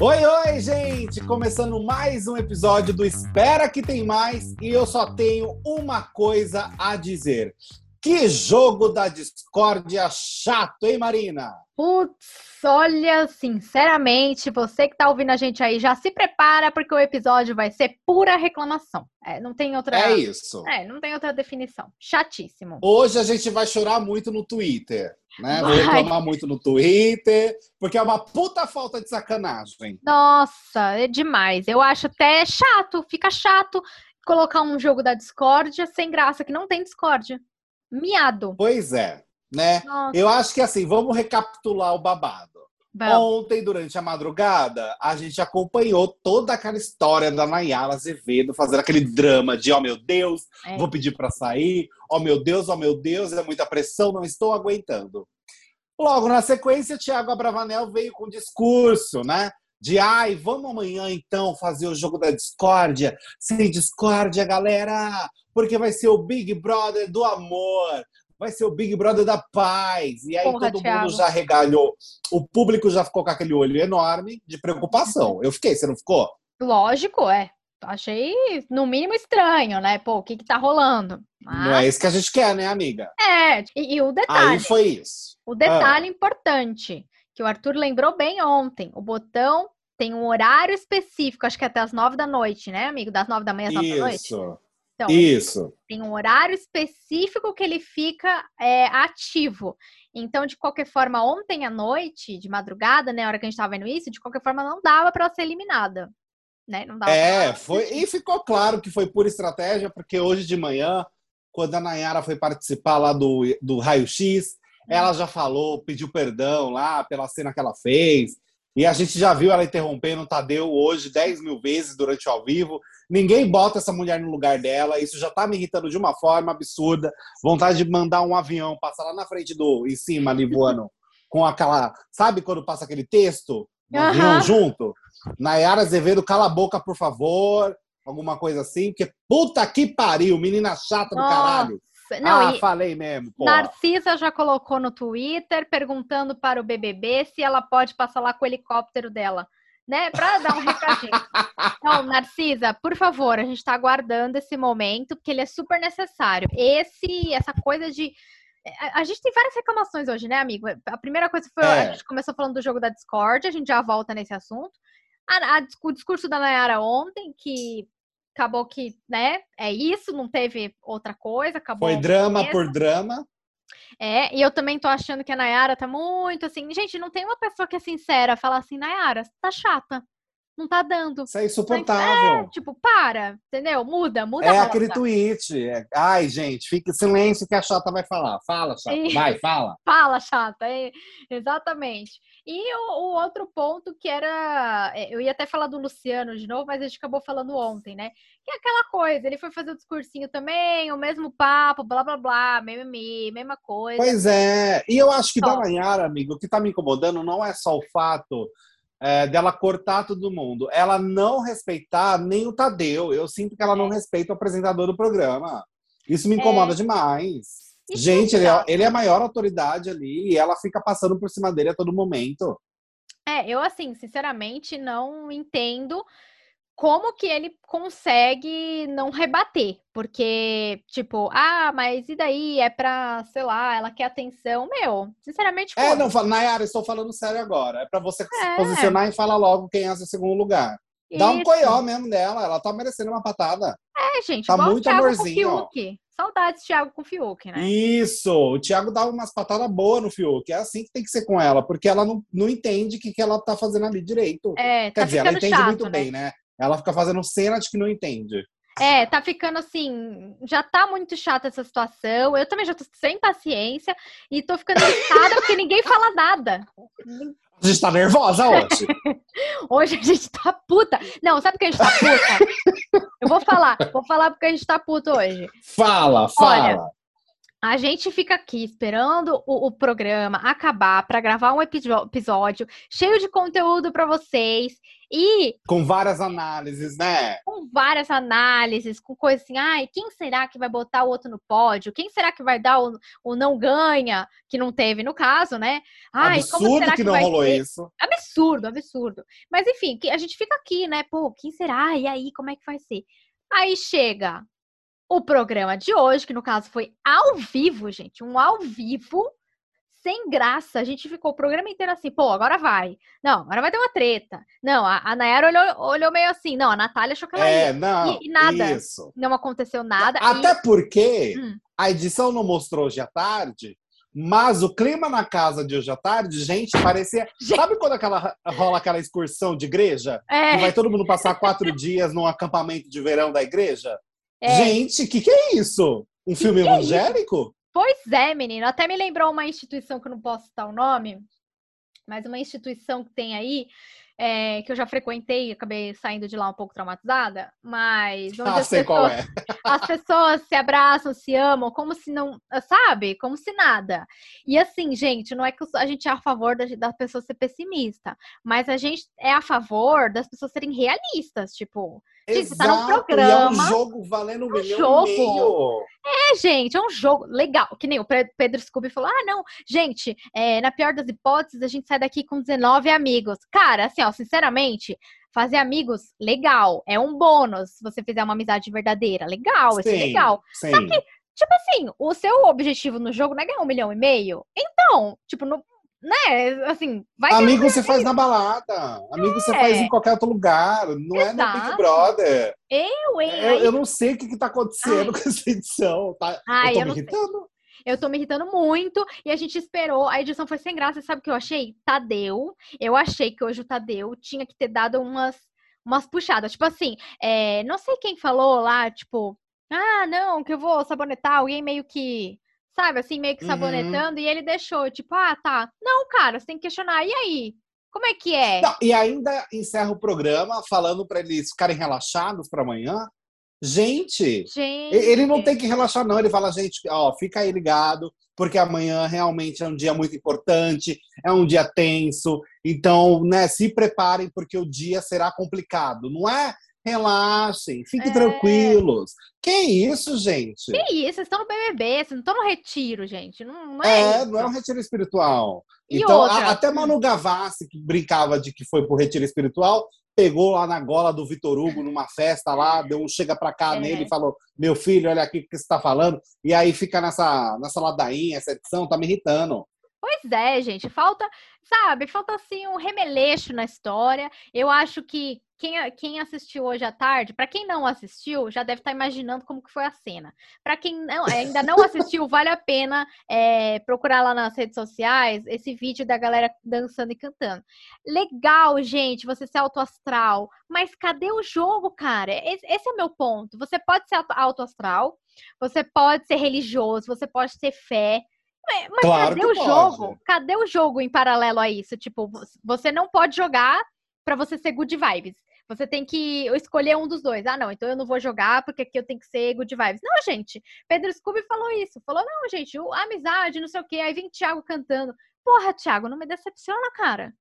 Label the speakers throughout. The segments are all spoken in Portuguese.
Speaker 1: Oi, oi, gente! Começando mais um episódio do Espera que tem mais e eu só tenho uma coisa a dizer. Que jogo da discórdia chato, hein, Marina?
Speaker 2: Putz, olha, sinceramente, você que tá ouvindo a gente aí, já se prepara porque o episódio vai ser pura reclamação. É, não tem outra.
Speaker 1: É isso.
Speaker 2: É, não tem outra definição. Chatíssimo.
Speaker 1: Hoje a gente vai chorar muito no Twitter, né? Vou reclamar muito no Twitter, porque é uma puta falta de sacanagem.
Speaker 2: Nossa, é demais. Eu acho até chato, fica chato colocar um jogo da discórdia sem graça, que não tem discórdia miado.
Speaker 1: Pois é, né? Nossa. Eu acho que assim, vamos recapitular o babado. Ontem, durante a madrugada, a gente acompanhou toda aquela história da Nayara Azevedo fazendo aquele drama de oh meu Deus, é. vou pedir para sair, oh meu Deus, oh meu Deus, é muita pressão, não estou aguentando. Logo na sequência, Tiago Abravanel veio com um discurso, né? De ai, vamos amanhã então fazer o jogo da discórdia. Sem discórdia, galera! Porque vai ser o Big Brother do amor, vai ser o Big Brother da paz. E aí Porra, todo Thiago. mundo já regalhou. O público já ficou com aquele olho enorme de preocupação. Eu fiquei, você não ficou?
Speaker 2: Lógico, é. Achei, no mínimo, estranho, né? Pô, o que que tá rolando?
Speaker 1: Mas... Não é isso que a gente quer, né, amiga?
Speaker 2: É, e, e o detalhe.
Speaker 1: Aí foi isso.
Speaker 2: O detalhe ah. importante que o Arthur lembrou bem ontem. O botão tem um horário específico, acho que é até as nove da noite, né, amigo? Das nove da manhã às nove da noite.
Speaker 1: Isso. Então, Isso.
Speaker 2: Tem um horário específico que ele fica é, ativo. Então, de qualquer forma, ontem à noite, de madrugada, né, a hora que a gente estava vendo isso, de qualquer forma, não dava para ser eliminada. Né? Não dava
Speaker 1: é, foi. E ficou claro que foi pura estratégia, porque hoje de manhã, quando a Nayara foi participar lá do, do raio-x, ela já falou, pediu perdão lá pela cena que ela fez. E a gente já viu ela interrompendo o Tadeu hoje 10 mil vezes durante o ao vivo. Ninguém bota essa mulher no lugar dela. Isso já tá me irritando de uma forma absurda. Vontade de mandar um avião passar lá na frente do, em cima, ali voando, com aquela. Sabe quando passa aquele texto? Um uhum. avião junto? Nayara Azevedo, cala a boca, por favor. Alguma coisa assim, porque puta que pariu, menina chata do caralho. Não, ah, falei mesmo. Porra.
Speaker 2: Narcisa já colocou no Twitter perguntando para o BBB se ela pode passar lá com o helicóptero dela, né? Para dar um recadinho. Então, Narcisa, por favor, a gente está aguardando esse momento porque ele é super necessário. Esse, essa coisa de a gente tem várias reclamações hoje, né, amigo? A primeira coisa foi é. a gente começou falando do jogo da Discord, a gente já volta nesse assunto. A, a, o discurso da Nayara ontem, que acabou que, né, é isso, não teve outra coisa, acabou.
Speaker 1: Foi drama por drama.
Speaker 2: É, e eu também tô achando que a Nayara tá muito assim. Gente, não tem uma pessoa que é sincera, fala assim, Nayara, tá chata não tá dando.
Speaker 1: Isso é insuportável.
Speaker 2: É, tipo, para, entendeu? Muda, muda.
Speaker 1: É aquele tweet. É... Ai, gente, fique silêncio que a chata vai falar. Fala, chata. E... Vai, fala.
Speaker 2: fala, chata. É... Exatamente. E o, o, outro ponto que era. É, eu ia até falar do Luciano de novo, mas a gente acabou falando ontem, né? Que é aquela coisa, ele foi fazer o discursinho também, o mesmo papo, blá blá blá, mimimi, mesma coisa.
Speaker 1: Pois é. E eu acho que só. da Manhara, amigo, o que tá me incomodando não é só o fato é, dela cortar todo mundo. Ela não respeitar nem o Tadeu. Eu sinto que ela não é. respeita o apresentador do programa. Isso me incomoda é. demais. Isso Gente, ele é, ele é a maior autoridade ali e ela fica passando por cima dele a todo momento.
Speaker 2: É, eu assim, sinceramente, não entendo como que ele consegue não rebater? Porque, tipo, ah, mas e daí? É pra, sei lá, ela quer atenção. Meu, sinceramente.
Speaker 1: É, não, Nayara, estou falando sério agora. É pra você é. se posicionar e falar logo quem é o segundo lugar. Isso. Dá um coió mesmo dela, ela tá merecendo uma patada.
Speaker 2: É, gente,
Speaker 1: tá muito amorzinho.
Speaker 2: Saudades Thiago com o Fiuk, né?
Speaker 1: Isso, o Thiago dá umas patadas boas no Fiuk. É assim que tem que ser com ela, porque ela não, não entende o que, que ela tá fazendo ali direito.
Speaker 2: É,
Speaker 1: Quer
Speaker 2: tá
Speaker 1: dizer, ela entende
Speaker 2: chato,
Speaker 1: muito
Speaker 2: né?
Speaker 1: bem, né? Ela fica fazendo cena de que não entende.
Speaker 2: É, tá ficando assim, já tá muito chata essa situação. Eu também já tô sem paciência e tô ficando irritada porque ninguém fala nada.
Speaker 1: A gente tá nervosa hoje.
Speaker 2: hoje a gente tá puta. Não, sabe por que a gente tá puta? Eu vou falar, vou falar porque a gente tá puta hoje.
Speaker 1: Fala, fala. Olha,
Speaker 2: A gente fica aqui esperando o, o programa acabar para gravar um episódio cheio de conteúdo para vocês e
Speaker 1: com várias análises, né?
Speaker 2: Com várias análises, com coisas assim, ai, quem será que vai botar o outro no pódio? Quem será que vai dar o, o não ganha, que não teve no caso, né?
Speaker 1: Ai, absurdo como será que, que não rolou ser? isso.
Speaker 2: Absurdo, absurdo. Mas enfim, a gente fica aqui, né? Pô, quem será? E aí, como é que vai ser? Aí chega o programa de hoje, que no caso foi ao vivo, gente, um ao vivo, sem graça. A gente ficou o programa inteiro assim, pô, agora vai. Não, agora vai ter uma treta. Não, a, a Nayara olhou, olhou meio assim, não, a Natália achou que ela
Speaker 1: é,
Speaker 2: ia.
Speaker 1: Não,
Speaker 2: e, e nada. Isso. Não aconteceu nada.
Speaker 1: Até e... porque hum. a edição não mostrou hoje à tarde, mas o clima na casa de hoje à tarde, gente, parecia. Gente. Sabe quando aquela, rola aquela excursão de igreja? É. Que vai todo mundo passar quatro dias num acampamento de verão da igreja? É. Gente, o que, que é isso? Um que filme que é evangélico?
Speaker 2: É pois é, menino. Até me lembrou uma instituição que eu não posso citar o nome, mas uma instituição que tem aí, é, que eu já frequentei, acabei saindo de lá um pouco traumatizada, mas
Speaker 1: ah, as, pessoas, é.
Speaker 2: as pessoas se abraçam, se amam, como se não, sabe? Como se nada. E assim, gente, não é que a gente é a favor da, da pessoa ser pessimista, mas a gente é a favor das pessoas serem realistas, tipo,
Speaker 1: Exato, tá num programa. E é um jogo valendo um, um milhão jogo. e meio.
Speaker 2: É, gente, é um jogo legal. Que nem o Pedro Scooby falou: ah, não, gente, é, na pior das hipóteses, a gente sai daqui com 19 amigos. Cara, assim, ó, sinceramente, fazer amigos, legal. É um bônus se você fizer uma amizade verdadeira. Legal, sim, isso é legal. Sim. Só que, tipo assim, o seu objetivo no jogo não é ganhar um milhão e meio. Então, tipo, no né, assim, vai
Speaker 1: Amigo você faz na balada, amigo é. você faz em qualquer outro lugar, não Exato. é no Big Brother.
Speaker 2: Eu, hein?
Speaker 1: Eu, eu não sei o que, que tá acontecendo Ai. com essa edição, tá? Ai, eu tô eu me irritando. Sei.
Speaker 2: Eu tô me irritando muito e a gente esperou. A edição foi sem graça. Sabe o que eu achei? Tadeu. Eu achei que hoje o Tadeu tinha que ter dado umas, umas puxadas. Tipo assim, é, não sei quem falou lá, tipo, ah, não, que eu vou sabonetar alguém meio que sabe, assim, meio que uhum. sabonetando, uhum. e ele deixou, tipo, ah, tá. Não, cara, você tem que questionar, e aí? Como é que é?
Speaker 1: Não, e ainda encerra o programa falando para eles ficarem relaxados para amanhã. Gente, gente, ele não tem que relaxar, não. Ele fala, gente, ó, fica aí ligado, porque amanhã realmente é um dia muito importante, é um dia tenso. Então, né, se preparem, porque o dia será complicado. Não é Relaxem, fiquem é... tranquilos. Que isso, gente?
Speaker 2: Que isso? Vocês estão no BBB, vocês não estão no retiro, gente. Não, não é, é
Speaker 1: não é um retiro espiritual. E então, a, até Manu Gavassi, que brincava de que foi pro retiro espiritual, pegou lá na gola do Vitor Hugo numa festa lá, deu um chega pra cá é. nele e falou: Meu filho, olha aqui o que você tá falando. E aí fica nessa, nessa ladainha, essa edição, tá me irritando.
Speaker 2: Pois é, gente, falta, sabe, falta assim um remeleixo na história. Eu acho que quem, quem assistiu hoje à tarde, para quem não assistiu, já deve estar tá imaginando como que foi a cena. Para quem não, ainda não assistiu, vale a pena é, procurar lá nas redes sociais esse vídeo da galera dançando e cantando. Legal, gente, você ser autoastral, mas cadê o jogo, cara? Esse, esse é o meu ponto. Você pode ser autoastral, você pode ser religioso, você pode ter fé, mas claro cadê o pode. jogo? Cadê o jogo em paralelo a isso? Tipo, você não pode jogar para você ser good vibes. Você tem que escolher um dos dois. Ah, não, então eu não vou jogar porque aqui eu tenho que ser good vibes. Não, gente. Pedro Scooby falou isso. Falou, não, gente, amizade, não sei o quê. Aí vem Thiago cantando. Porra, Thiago, não me decepciona, cara.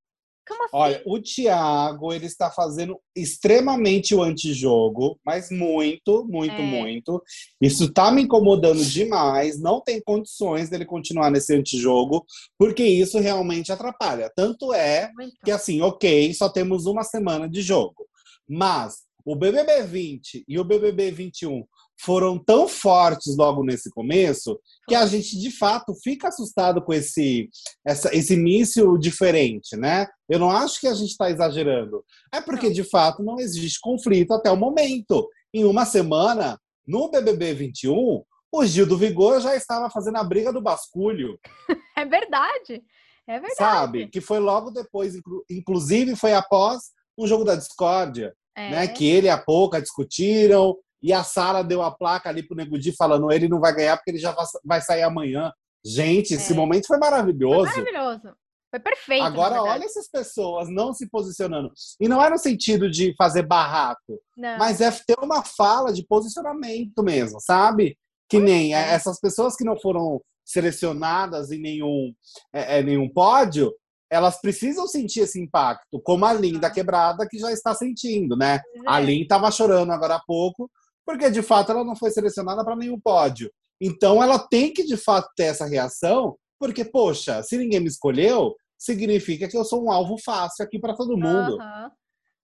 Speaker 2: Como assim?
Speaker 1: Olha, o Thiago, ele está fazendo extremamente o antijogo, mas muito, muito, é. muito. Isso está me incomodando demais. Não tem condições dele continuar nesse antijogo, porque isso realmente atrapalha. Tanto é que, assim, ok, só temos uma semana de jogo. Mas o BBB 20 e o BBB 21 foram tão fortes logo nesse começo que a gente de fato fica assustado com esse essa, esse início diferente, né? Eu não acho que a gente está exagerando. É porque de fato não existe conflito até o momento. Em uma semana, no BBB 21, o Gil do Vigor já estava fazendo a briga do basculho.
Speaker 2: É verdade. É verdade.
Speaker 1: Sabe? Que foi logo depois, inclusive foi após o jogo da discórdia, é. né? Que ele e a Pouca discutiram, e a Sara deu a placa ali pro Nego Di falando ele não vai ganhar porque ele já vai sair amanhã. Gente, é. esse momento foi maravilhoso.
Speaker 2: Foi maravilhoso. Foi perfeito.
Speaker 1: Agora, olha essas pessoas não se posicionando. E não é no sentido de fazer barraco, não. mas é ter uma fala de posicionamento mesmo, sabe? Que nem é. essas pessoas que não foram selecionadas em nenhum, é, nenhum pódio, elas precisam sentir esse impacto, como a Lin da Quebrada, que já está sentindo, né? É. A Lin estava chorando agora há pouco, porque de fato ela não foi selecionada para nenhum pódio. Então ela tem que de fato ter essa reação, porque, poxa, se ninguém me escolheu, significa que eu sou um alvo fácil aqui para todo mundo.
Speaker 2: Uhum.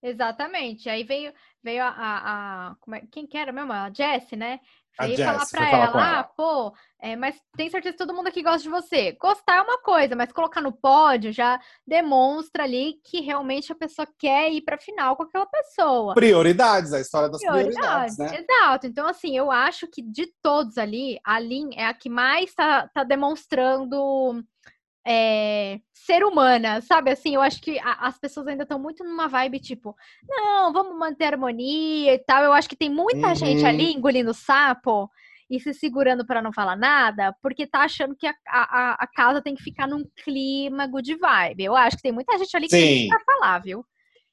Speaker 2: Exatamente. Aí veio, veio a, a, a é, quem que era mesmo? A Jessie, né? Veio Jess, falar pra ela, falar ela, ah, pô, é, mas tem certeza que todo mundo aqui gosta de você. Gostar é uma coisa, mas colocar no pódio já demonstra ali que realmente a pessoa quer ir pra final com aquela pessoa.
Speaker 1: Prioridades, a história das prioridades, prioridades né?
Speaker 2: Exato. Então, assim, eu acho que de todos ali, a Lin é a que mais tá, tá demonstrando é, ser humana, sabe? Assim, eu acho que a, as pessoas ainda estão muito numa vibe tipo, não, vamos manter harmonia e tal. Eu acho que tem muita uhum. gente ali engolindo sapo e se segurando para não falar nada, porque tá achando que a, a, a, casa tem que ficar num clima good vibe. Eu acho que tem muita gente ali que Sim. tem que falar, viu?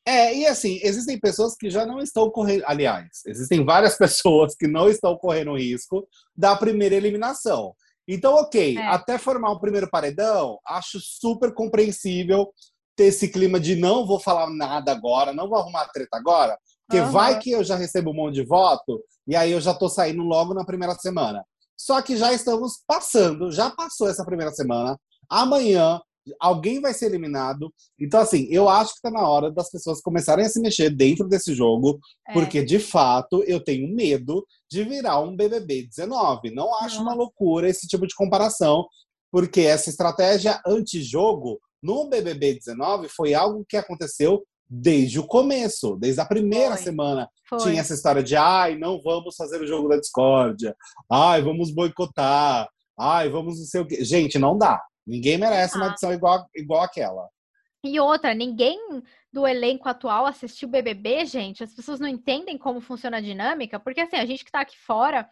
Speaker 1: É, e assim, existem pessoas que já não estão correndo. Aliás, existem várias pessoas que não estão correndo risco da primeira eliminação. Então, ok, é. até formar o primeiro paredão, acho super compreensível ter esse clima de não vou falar nada agora, não vou arrumar treta agora, porque uhum. vai que eu já recebo um monte de voto e aí eu já tô saindo logo na primeira semana. Só que já estamos passando, já passou essa primeira semana. Amanhã alguém vai ser eliminado. Então, assim, eu acho que tá na hora das pessoas começarem a se mexer dentro desse jogo, é. porque de fato eu tenho medo de virar um BBB 19. Não acho uma loucura esse tipo de comparação, porque essa estratégia anti-jogo no BBB 19 foi algo que aconteceu desde o começo, desde a primeira foi. semana. Foi. Tinha essa história de, ai, não vamos fazer o jogo da discórdia, ai, vamos boicotar, ai, vamos não sei o quê. Gente, não dá. Ninguém merece uma edição igual, igual aquela.
Speaker 2: E outra, ninguém do elenco atual assistiu BBB, gente. As pessoas não entendem como funciona a dinâmica, porque assim, a gente que tá aqui fora,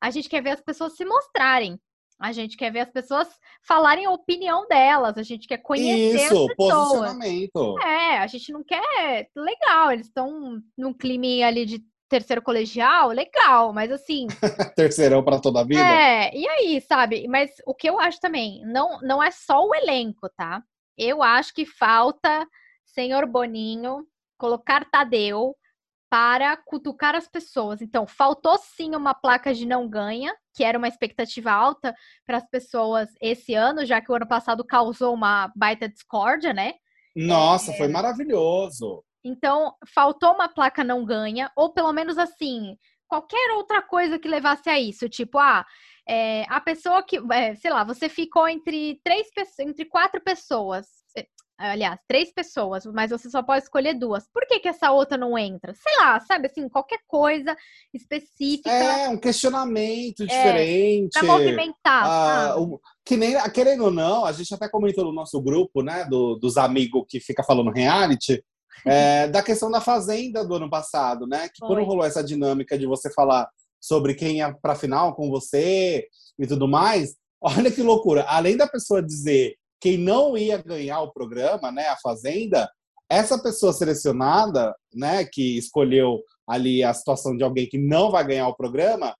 Speaker 2: a gente quer ver as pessoas se mostrarem. A gente quer ver as pessoas falarem a opinião delas, a gente quer conhecer Isso, as pessoas. posicionamento. É, a gente não quer. Legal, eles estão num clima ali de terceiro colegial, legal, mas assim.
Speaker 1: Terceirão para toda a vida?
Speaker 2: É, e aí, sabe? Mas o que eu acho também, não, não é só o elenco, tá? Eu acho que falta, senhor Boninho, colocar Tadeu para cutucar as pessoas. Então, faltou sim uma placa de não ganha, que era uma expectativa alta para as pessoas esse ano, já que o ano passado causou uma baita discórdia, né?
Speaker 1: Nossa, é... foi maravilhoso.
Speaker 2: Então, faltou uma placa não ganha, ou pelo menos assim, qualquer outra coisa que levasse a isso. Tipo, ah, é, a pessoa que, é, sei lá, você ficou entre três entre quatro pessoas. É, aliás, três pessoas, mas você só pode escolher duas. Por que, que essa outra não entra? Sei lá, sabe assim, qualquer coisa específica.
Speaker 1: É, um questionamento é, diferente.
Speaker 2: Pra movimentar.
Speaker 1: Ah, o, que nem, querendo ou não, a gente até comentou no nosso grupo, né, do, dos amigos que fica falando reality, é, da questão da Fazenda do ano passado, né? Que Foi. quando rolou essa dinâmica de você falar sobre quem ia para final com você e tudo mais, olha que loucura. Além da pessoa dizer quem não ia ganhar o programa, né, a Fazenda, essa pessoa selecionada, né, que escolheu ali a situação de alguém que não vai ganhar o programa,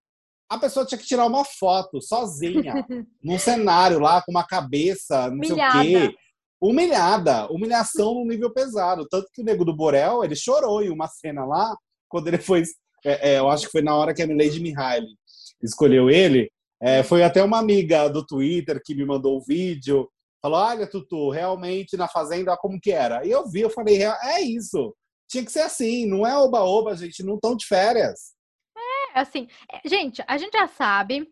Speaker 1: a pessoa tinha que tirar uma foto sozinha, num cenário lá, com uma cabeça, não Milhada. sei o quê humilhada, humilhação no nível pesado. Tanto que o Nego do Borel, ele chorou em uma cena lá, quando ele foi. É, é, eu acho que foi na hora que a Milady Mihaly escolheu ele. É, foi até uma amiga do Twitter que me mandou o um vídeo. Falou: Olha, Tutu, realmente na Fazenda, como que era? E eu vi, eu falei: É isso. Tinha que ser assim, não é oba-oba, gente, não estão de férias.
Speaker 2: É, assim, é, gente, a gente já sabe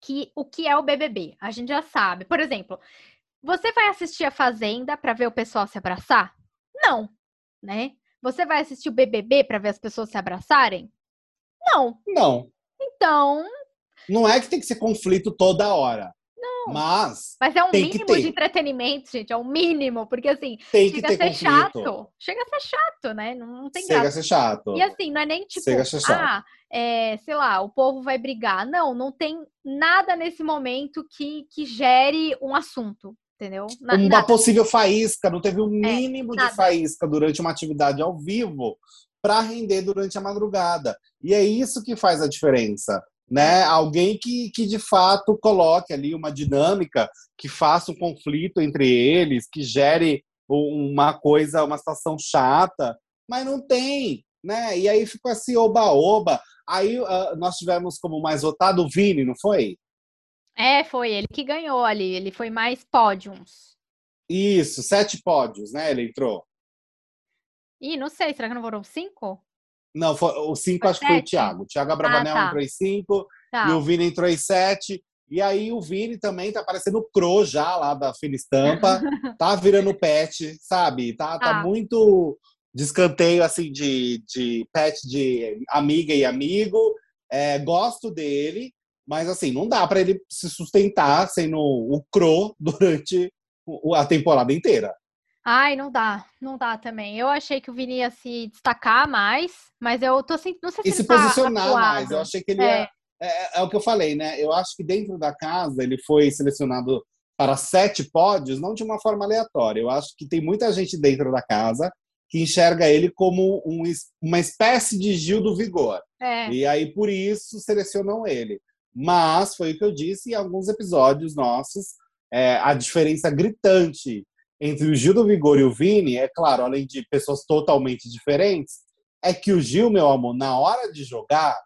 Speaker 2: que o que é o BBB. A gente já sabe. Por exemplo, você vai assistir a Fazenda para ver o pessoal se abraçar? Não, né? Você vai assistir o BBB para ver as pessoas se abraçarem? Não.
Speaker 1: Não.
Speaker 2: Então.
Speaker 1: Não é que tem que ser conflito toda hora. Não. Mas.
Speaker 2: Mas é um mínimo de entretenimento, gente. É um mínimo. Porque assim, tem chega a ser conflito. chato. Chega a ser chato, né? Não, não tem
Speaker 1: Chega graça. a ser chato.
Speaker 2: E assim, não é nem tipo, ah, é, sei lá, o povo vai brigar. Não, não tem nada nesse momento que, que gere um assunto entendeu?
Speaker 1: Na, uma nada. possível faísca, não teve o um é, mínimo é, de faísca durante uma atividade ao vivo para render durante a madrugada. E é isso que faz a diferença. né? Alguém que, que de fato coloque ali uma dinâmica, que faça um conflito entre eles, que gere uma coisa, uma situação chata, mas não tem, né? E aí ficou assim, oba-oba. Aí uh, nós tivemos como mais votado o Vini, não foi?
Speaker 2: É, foi ele que ganhou ali. Ele foi mais pódios.
Speaker 1: Isso, sete pódios, né? Ele entrou.
Speaker 2: Ih, não sei, será que não foram cinco?
Speaker 1: Não, foi, o cinco foi acho que foi o Thiago. O Thiago Abravanel ah, tá. entrou em cinco tá. e o Vini entrou em sete. E aí o Vini também tá parecendo o Cro já lá da Fina Estampa. tá virando pet, sabe? Tá, tá ah. muito descanteio assim de, de pet de amiga e amigo. É, gosto dele, mas assim, não dá para ele se sustentar sendo o Cro durante a temporada inteira.
Speaker 2: Ai, não dá, não dá também. Eu achei que o Vini ia se destacar mais, mas eu tô assim, não sei se
Speaker 1: e se
Speaker 2: tá
Speaker 1: posicionar mais. Eu achei que ele é. ia. É, é, o que eu falei, né? Eu acho que dentro da casa ele foi selecionado para sete pódios, não de uma forma aleatória. Eu acho que tem muita gente dentro da casa que enxerga ele como um, uma espécie de Gil do Vigor. É. E aí, por isso, selecionam ele. Mas, foi o que eu disse em alguns episódios nossos, é, a diferença gritante entre o Gil do Vigor e o Vini, é claro, além de pessoas totalmente diferentes, é que o Gil, meu amor, na hora de jogar,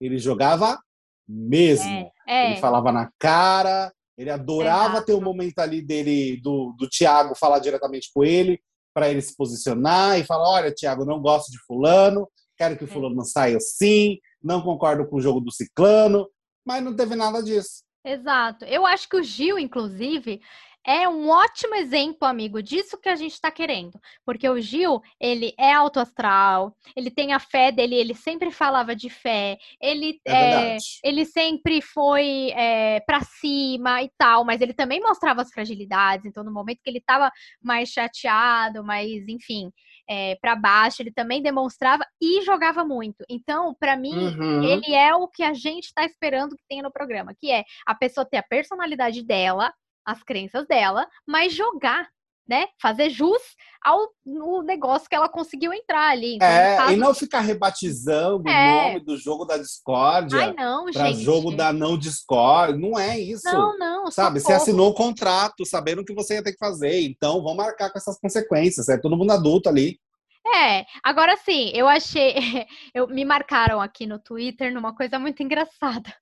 Speaker 1: ele jogava mesmo. É, é. Ele falava na cara, ele adorava Exato. ter o um momento ali dele, do, do Thiago, falar diretamente com ele, para ele se posicionar e falar: olha, Thiago, não gosto de Fulano, quero que o é. Fulano saia sim, não concordo com o jogo do Ciclano, mas não teve nada disso.
Speaker 2: Exato. Eu acho que o Gil, inclusive, é um ótimo exemplo, amigo, disso que a gente está querendo. Porque o Gil, ele é alto astral, ele tem a fé dele, ele sempre falava de fé, ele, é é, ele sempre foi é, para cima e tal, mas ele também mostrava as fragilidades. Então, no momento que ele estava mais chateado, mais, enfim, é, para baixo, ele também demonstrava e jogava muito. Então, para mim, uhum. ele é o que a gente está esperando que tenha no programa, que é a pessoa ter a personalidade dela, as crenças dela, mas jogar, né? Fazer jus ao no negócio que ela conseguiu entrar ali.
Speaker 1: Então, é, caso... e não ficar rebatizando é. o nome do jogo da discórdia
Speaker 2: Ai, não,
Speaker 1: pra
Speaker 2: gente.
Speaker 1: jogo da não discórdia. Não é isso.
Speaker 2: Não, não.
Speaker 1: Sabe, você assinou o contrato sabendo o que você ia ter que fazer. Então, vamos marcar com essas consequências. É todo mundo adulto ali.
Speaker 2: É, agora sim, eu achei. Eu, me marcaram aqui no Twitter numa coisa muito engraçada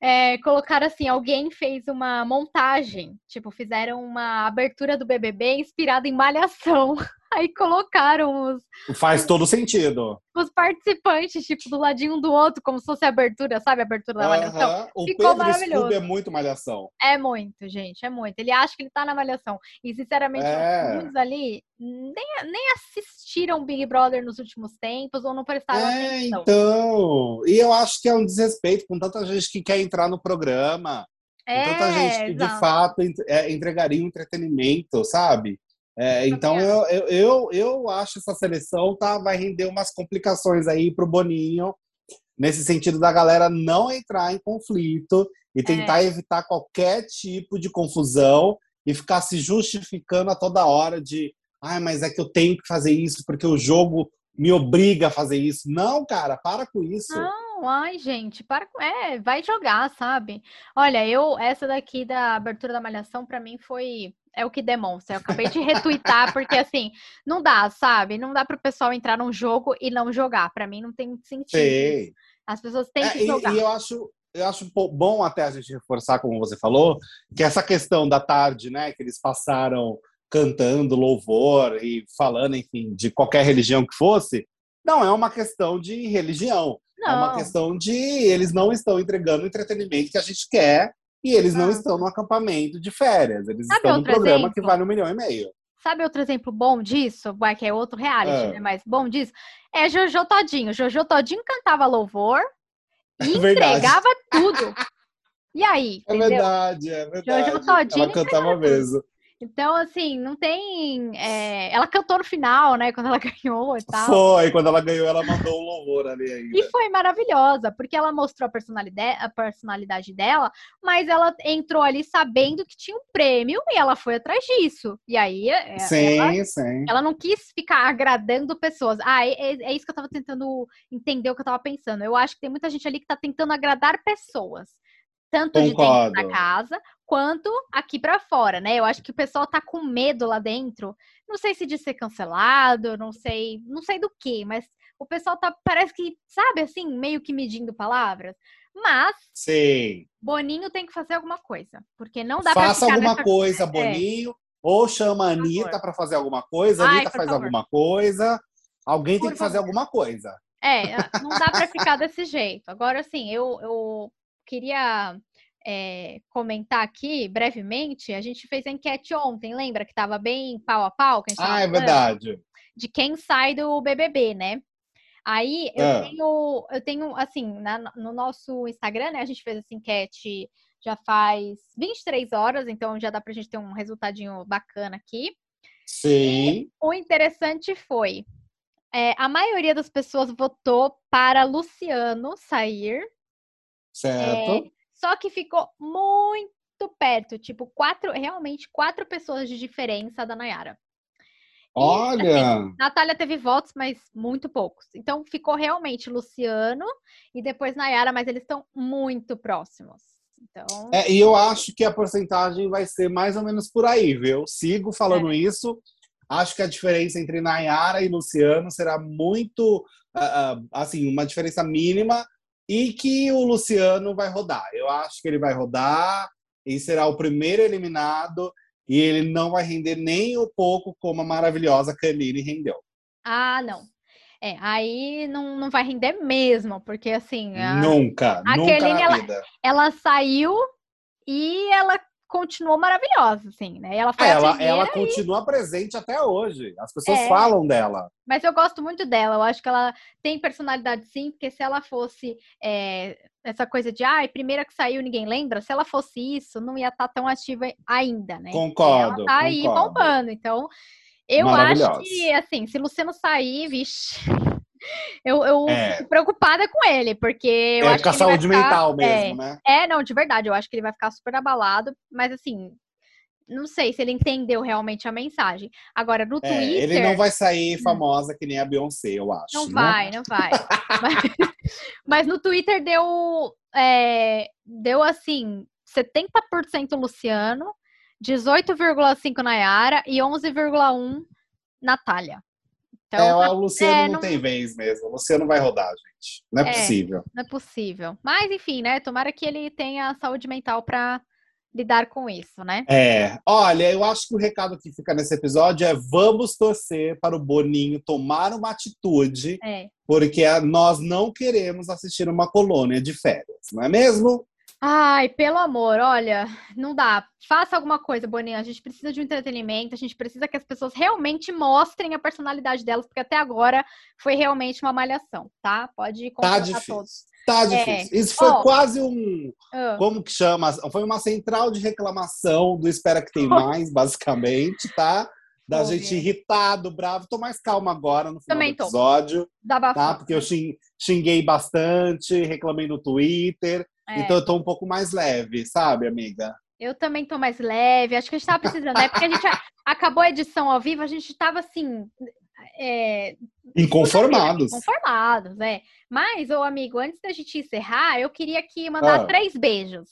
Speaker 2: é, colocaram assim: alguém fez uma montagem, tipo, fizeram uma abertura do BBB inspirada em Malhação. Aí colocaram os.
Speaker 1: Faz todo sentido.
Speaker 2: Os participantes, tipo, do ladinho um do outro, como se fosse abertura, sabe? A abertura da Malhação.
Speaker 1: O Ficou Pedro maravilhoso. é muito Malhação.
Speaker 2: É muito, gente, é muito. Ele acha que ele tá na Malhação. E, sinceramente, é. muitos ali nem, nem assistiram Big Brother nos últimos tempos ou não prestaram é,
Speaker 1: atenção. Então, e eu acho que é um desrespeito com tanta gente que quer entrar no programa. É, com tanta gente que, exato. de fato, é, entregaria um entretenimento, sabe? É, então eu, eu, eu, eu acho essa seleção tá, vai render umas complicações aí pro Boninho, nesse sentido da galera não entrar em conflito e tentar é. evitar qualquer tipo de confusão e ficar se justificando a toda hora de ai, ah, mas é que eu tenho que fazer isso porque o jogo me obriga a fazer isso. Não, cara, para com isso.
Speaker 2: Não, ai, gente, para com. É, vai jogar, sabe? Olha, eu, essa daqui da abertura da Malhação, para mim foi é o que demonstra. Eu acabei de retweetar, porque assim, não dá, sabe? Não dá para o pessoal entrar num jogo e não jogar. Para mim não tem sentido. Sim. As pessoas têm é, que jogar.
Speaker 1: E, e eu acho, eu acho bom até a gente reforçar, como você falou, que essa questão da tarde, né, que eles passaram cantando louvor e falando, enfim, de qualquer religião que fosse, não é uma questão de religião. Não. É uma questão de eles não estão entregando o entretenimento que a gente quer e eles ah. não estão no acampamento de férias. Eles Sabe estão no programa exemplo? que vale um milhão e meio.
Speaker 2: Sabe outro exemplo bom disso? Vai que é outro reality, é. né? Mas bom disso. É Jojo Todinho. Jojo Todinho cantava louvor e é entregava tudo. E aí?
Speaker 1: É verdade, é verdade. Jojo Todinho Ela cantava mesmo.
Speaker 2: Então, assim, não tem. É... Ela cantou no final, né? Quando ela ganhou e tal.
Speaker 1: Foi, quando ela ganhou, ela mandou um louvor ali ainda.
Speaker 2: E foi maravilhosa, porque ela mostrou a personalidade, a personalidade dela, mas ela entrou ali sabendo que tinha um prêmio e ela foi atrás disso. E aí. É,
Speaker 1: sim,
Speaker 2: ela,
Speaker 1: sim.
Speaker 2: Ela não quis ficar agradando pessoas. Ah, é, é, é isso que eu tava tentando entender o que eu tava pensando. Eu acho que tem muita gente ali que tá tentando agradar pessoas tanto Concordo. de dentro da casa quanto aqui para fora, né? Eu acho que o pessoal tá com medo lá dentro. Não sei se de ser cancelado, não sei, não sei do que, mas o pessoal tá parece que, sabe, assim, meio que medindo palavras. Mas
Speaker 1: Sim.
Speaker 2: Boninho tem que fazer alguma coisa, porque não dá
Speaker 1: Faça alguma
Speaker 2: nessa...
Speaker 1: coisa, é. Boninho, é. ou chama a Anitta para fazer alguma coisa, a Anitta faz favor. alguma coisa. Alguém por tem que favor. fazer alguma coisa.
Speaker 2: É, não dá para ficar desse jeito. Agora, assim, eu, eu queria é, comentar aqui brevemente. A gente fez a enquete ontem, lembra que estava bem pau a pau? Que
Speaker 1: a ah, é verdade.
Speaker 2: De quem sai do BBB, né? Aí eu é. tenho, eu tenho assim, na, no nosso Instagram, né? A gente fez essa enquete já faz 23 horas, então já dá pra gente ter um resultadinho bacana aqui.
Speaker 1: Sim.
Speaker 2: E o interessante foi, é, a maioria das pessoas votou para Luciano sair
Speaker 1: Certo. É,
Speaker 2: só que ficou muito perto, tipo, quatro, realmente quatro pessoas de diferença da Nayara.
Speaker 1: Olha! E, assim,
Speaker 2: Natália teve votos, mas muito poucos. Então ficou realmente Luciano e depois Nayara, mas eles estão muito próximos. Então...
Speaker 1: É, e eu acho que a porcentagem vai ser mais ou menos por aí, viu? Sigo falando é. isso. Acho que a diferença entre Nayara e Luciano será muito, uh, uh, assim, uma diferença mínima e que o Luciano vai rodar. Eu acho que ele vai rodar e será o primeiro eliminado e ele não vai render nem um pouco como a maravilhosa Canine rendeu.
Speaker 2: Ah, não. É, aí não, não vai render mesmo, porque assim.
Speaker 1: A, nunca, a nunca Kerline,
Speaker 2: ela, ela saiu e ela continuou maravilhosa, assim, né?
Speaker 1: Ela, foi é, ela, ela e... continua presente até hoje. As pessoas é, falam dela.
Speaker 2: Mas eu gosto muito dela. Eu acho que ela tem personalidade sim, porque se ela fosse é, essa coisa de ai, ah, primeira que saiu ninguém lembra, se ela fosse isso, não ia estar tá tão ativa ainda, né?
Speaker 1: Concordo.
Speaker 2: Ela tá aí bombando. Então, eu acho que, assim, se Luciano sair, vixe. Eu, eu é. fico preocupada com ele, porque eu é, acho
Speaker 1: com a saúde
Speaker 2: ficar,
Speaker 1: mental mesmo,
Speaker 2: é,
Speaker 1: né?
Speaker 2: É, não, de verdade, eu acho que ele vai ficar super abalado, mas assim, não sei se ele entendeu realmente a mensagem. Agora, no é, Twitter.
Speaker 1: Ele não vai sair hum. famosa que nem a Beyoncé, eu acho.
Speaker 2: Não
Speaker 1: né?
Speaker 2: vai, não vai. mas, mas, no Twitter deu, é, deu assim: 70% Luciano, 18,5% Nayara e 11,1% Natália.
Speaker 1: Então, é, o Luciano é, não, não, tem vez mesmo. O Luciano vai rodar, gente. Não é, é, possível.
Speaker 2: Não é possível. Mas, enfim, né? Tomara que ele tenha saúde mental para lidar com isso, né?
Speaker 1: É. Olha, eu acho que o recado que fica nesse episódio é vamos torcer para o Boninho tomar uma atitude,
Speaker 2: é.
Speaker 1: porque nós não queremos assistir uma colônia de férias, não é mesmo?
Speaker 2: Ai, pelo amor, olha, não dá. Faça alguma coisa, Boninha. A gente precisa de um entretenimento, a gente precisa que as pessoas realmente mostrem a personalidade delas, porque até agora foi realmente uma malhação, tá? Pode
Speaker 1: tá difícil. todos. Tá é. difícil. É. Isso foi oh. quase um. Uh. Como que chama? Foi uma central de reclamação do Espera que Tem Mais, basicamente, tá? Da oh, gente irritado, bravo. Tô mais calma agora no final Também do episódio. Tô. Tá? Porque eu xinguei bastante, reclamei no Twitter. É. Então eu tô um pouco mais leve, sabe, amiga?
Speaker 2: Eu também tô mais leve, acho que a gente tava precisando, né? Porque a gente acabou a edição ao vivo, a gente tava assim. É...
Speaker 1: Inconformados.
Speaker 2: Inconformados, né? Mas, ô amigo, antes da gente encerrar, eu queria aqui mandar ah. três beijos.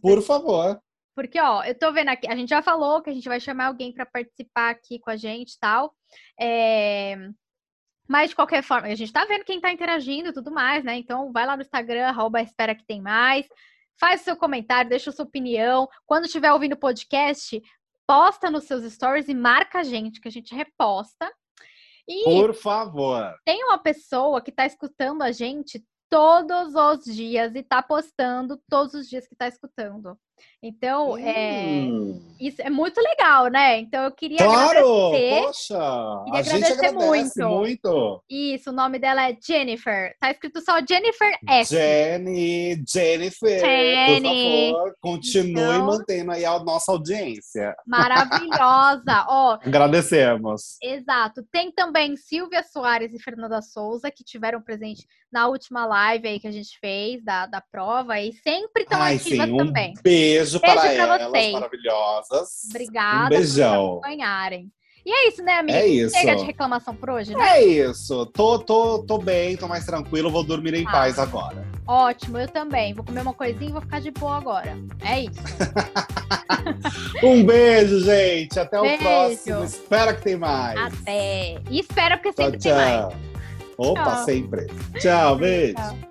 Speaker 1: Por favor.
Speaker 2: Porque, ó, eu tô vendo aqui, a gente já falou que a gente vai chamar alguém para participar aqui com a gente e tal. É... Mas, de qualquer forma, a gente tá vendo quem tá interagindo e tudo mais, né? Então, vai lá no Instagram, arroba espera que tem mais. Faz o seu comentário, deixa a sua opinião. Quando estiver ouvindo o podcast, posta nos seus stories e marca a gente, que a gente reposta.
Speaker 1: E Por favor.
Speaker 2: Tem uma pessoa que tá escutando a gente todos os dias e tá postando todos os dias que tá escutando. Então, é, hum. é, isso é muito legal, né? Então, eu queria
Speaker 1: claro,
Speaker 2: agradecer.
Speaker 1: Poxa, queria agradecer muito. muito.
Speaker 2: Isso, o nome dela é Jennifer. Tá escrito só Jennifer S.
Speaker 1: Jenny, Jennifer, Jenny. por favor, continue então, mantendo aí a nossa audiência.
Speaker 2: Maravilhosa. Ó,
Speaker 1: Agradecemos.
Speaker 2: Exato. Tem também Silvia Soares e Fernanda Souza, que tiveram presente na última live aí que a gente fez da, da prova e sempre estão ativas
Speaker 1: sim,
Speaker 2: também.
Speaker 1: Um beijo, beijo para elas, vocês. maravilhosas.
Speaker 2: Obrigada
Speaker 1: um beijão.
Speaker 2: por acompanharem. E é isso, né, amigo?
Speaker 1: É isso.
Speaker 2: Chega de reclamação por hoje, né?
Speaker 1: É isso. Tô, tô, tô bem, tô mais tranquilo, vou dormir em ah, paz agora.
Speaker 2: Ótimo, eu também. Vou comer uma coisinha e vou ficar de boa agora. É isso.
Speaker 1: um beijo, gente. Até beijo. o próximo. Espera que tem mais.
Speaker 2: Até. E espera porque sempre tchau, tchau. tem mais.
Speaker 1: Opa, tchau. sempre. Tchau, beijo. Tchau.